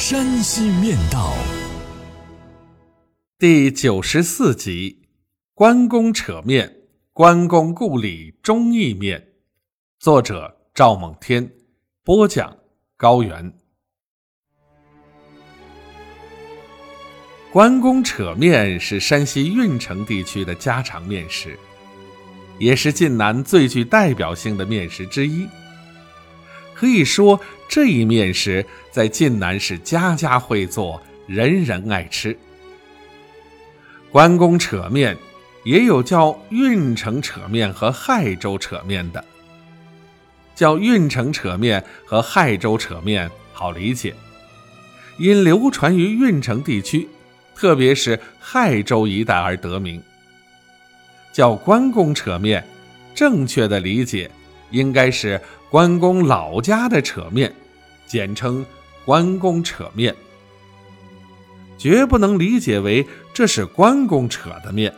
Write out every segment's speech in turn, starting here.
山西面道》第九十四集：关公扯面，关公故里忠义面。作者：赵猛天，播讲：高原。关公扯面是山西运城地区的家常面食，也是晋南最具代表性的面食之一。可以说，这一面食在晋南是家家会做，人人爱吃。关公扯面也有叫运城扯面和亥州扯面的，叫运城扯面和亥州扯面好理解，因流传于运城地区。特别是亥州一带而得名，叫关公扯面。正确的理解应该是关公老家的扯面，简称关公扯面。绝不能理解为这是关公扯的面。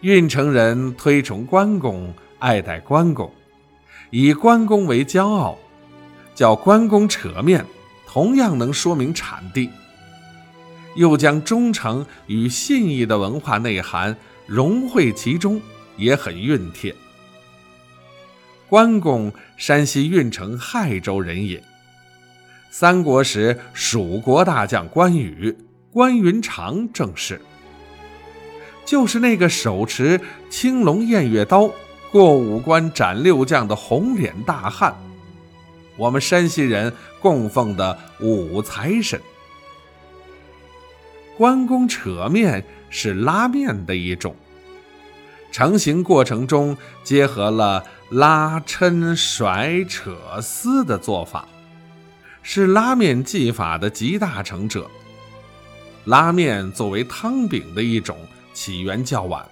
运城人推崇关公，爱戴关公，以关公为骄傲，叫关公扯面，同样能说明产地。又将忠诚与信义的文化内涵融汇其中，也很熨帖。关公，山西运城亥州人也。三国时，蜀国大将关羽、关云长正是，就是那个手持青龙偃月刀过五关斩六将的红脸大汉，我们山西人供奉的五财神。关公扯面是拉面的一种，成型过程中结合了拉、抻、甩、扯、撕的做法，是拉面技法的集大成者。拉面作为汤饼的一种，起源较晚，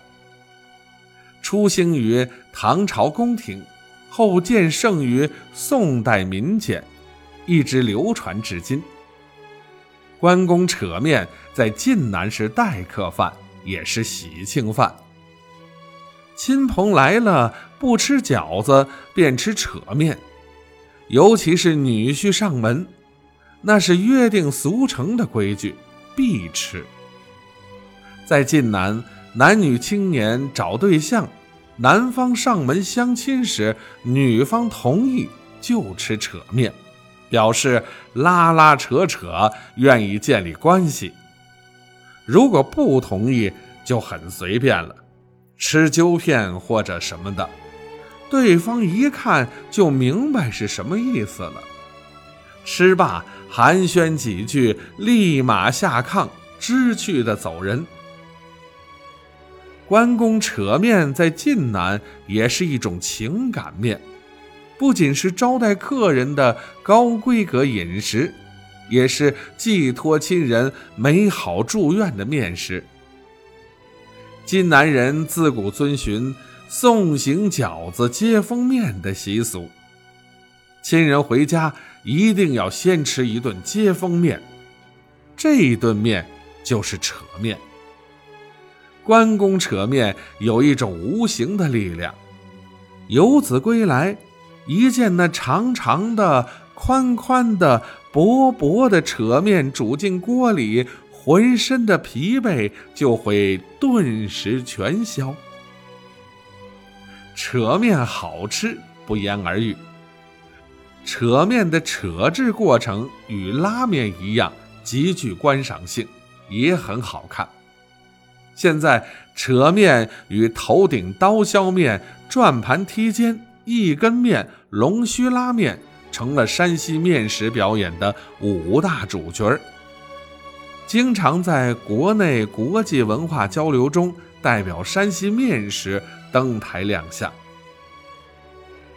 初兴于唐朝宫廷，后渐盛于宋代民间，一直流传至今。关公扯面在晋南是待客饭，也是喜庆饭。亲朋来了，不吃饺子便吃扯面，尤其是女婿上门，那是约定俗成的规矩，必吃。在晋南，男女青年找对象，男方上门相亲时，女方同意就吃扯面。表示拉拉扯扯，愿意建立关系。如果不同意，就很随便了，吃揪片或者什么的，对方一看就明白是什么意思了。吃罢寒暄几句，立马下炕，知趣的走人。关公扯面在晋南也是一种情感面。不仅是招待客人的高规格饮食，也是寄托亲人、美好祝愿的面食。晋南人自古遵循送行饺子、接风面的习俗，亲人回家一定要先吃一顿接风面，这一顿面就是扯面。关公扯面有一种无形的力量，游子归来。一见那长长的、宽宽的、薄薄的扯面煮进锅里，浑身的疲惫就会顿时全消。扯面好吃不言而喻，扯面的扯制过程与拉面一样，极具观赏性，也很好看。现在扯面与头顶刀削面、转盘梯肩。一根面、龙须拉面成了山西面食表演的五大主角儿，经常在国内国际文化交流中代表山西面食登台亮相。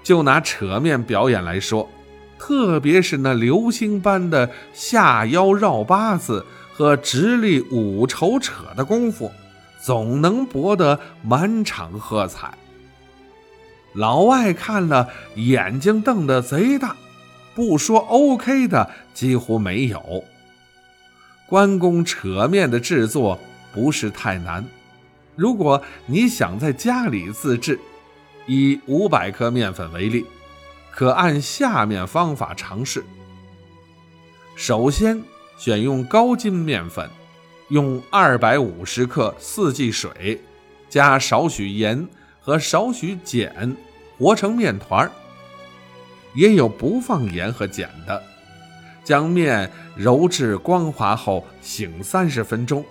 就拿扯面表演来说，特别是那流星般的下腰绕八字和直立五筹扯的功夫，总能博得满场喝彩。老外看了，眼睛瞪得贼大，不说 OK 的几乎没有。关公扯面的制作不是太难，如果你想在家里自制，以五百克面粉为例，可按下面方法尝试。首先选用高筋面粉，用二百五十克四季水，加少许盐。和少许碱和成面团儿也有不放盐和碱的。将面揉至光滑后醒三十分钟，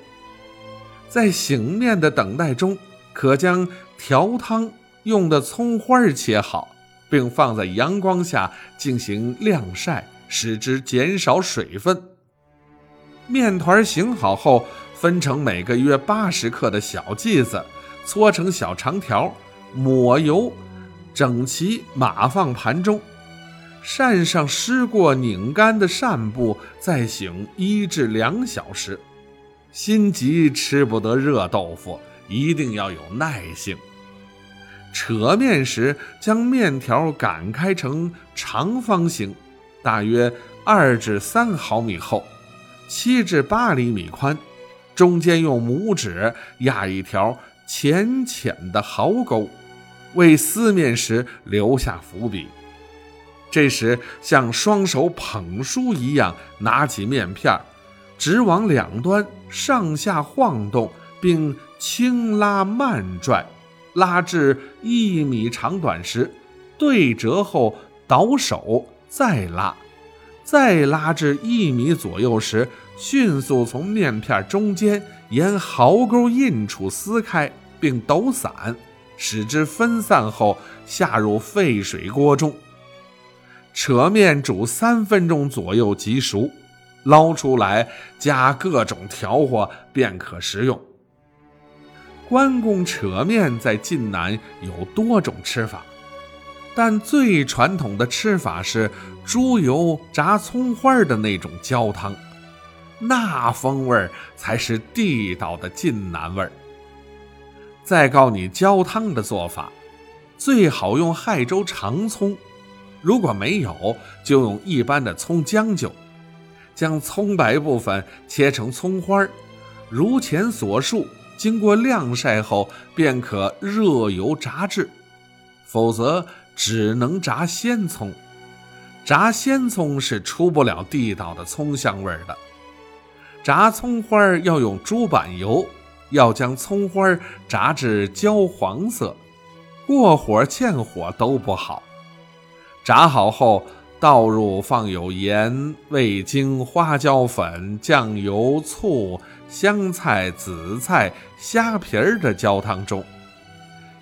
在醒面的等待中，可将调汤用的葱花切好，并放在阳光下进行晾晒，使之减少水分。面团醒好后，分成每个约八十克的小剂子。搓成小长条，抹油，整齐码放盘中，扇上湿过拧干的扇布，再醒一至两小时。心急吃不得热豆腐，一定要有耐性。扯面时，将面条擀开成长方形，大约二至三毫米厚，七至八厘米宽，中间用拇指压一条。浅浅的壕沟，为撕面时留下伏笔。这时，像双手捧书一样拿起面片儿，直往两端上下晃动，并轻拉慢拽，拉至一米长短时，对折后倒手再拉，再拉至一米左右时，迅速从面片中间沿壕沟印处撕开。并抖散，使之分散后下入沸水锅中，扯面煮三分钟左右即熟，捞出来加各种调和便可食用。关公扯面在晋南有多种吃法，但最传统的吃法是猪油炸葱花的那种焦汤，那风味才是地道的晋南味儿。再告你焦汤的做法，最好用亥州长葱，如果没有，就用一般的葱将就。将葱白部分切成葱花，如前所述，经过晾晒后便可热油炸制，否则只能炸鲜葱。炸鲜葱是出不了地道的葱香味儿的。炸葱花要用猪板油。要将葱花炸至焦黄色，过火欠火都不好。炸好后，倒入放有盐、味精、花椒粉、酱油、醋、香菜、紫菜、虾皮儿的焦汤中。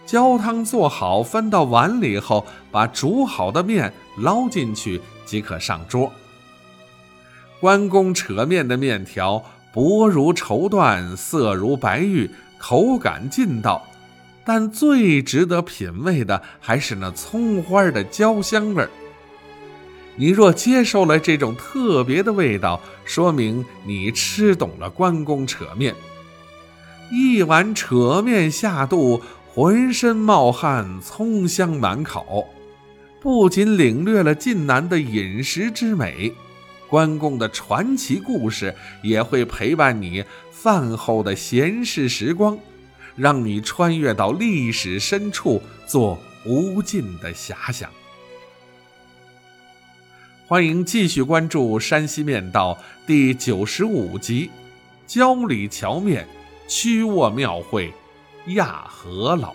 焦汤做好，分到碗里后，把煮好的面捞进去即可上桌。关公扯面的面条。薄如绸缎，色如白玉，口感劲道。但最值得品味的还是那葱花的焦香味儿。你若接受了这种特别的味道，说明你吃懂了关公扯面。一碗扯面下肚，浑身冒汗，葱香满口，不仅领略了晋南的饮食之美。关公的传奇故事也会陪伴你饭后的闲适时光，让你穿越到历史深处做无尽的遐想。欢迎继续关注《山西面道》第九十五集《焦李桥面曲沃庙会亚和老》。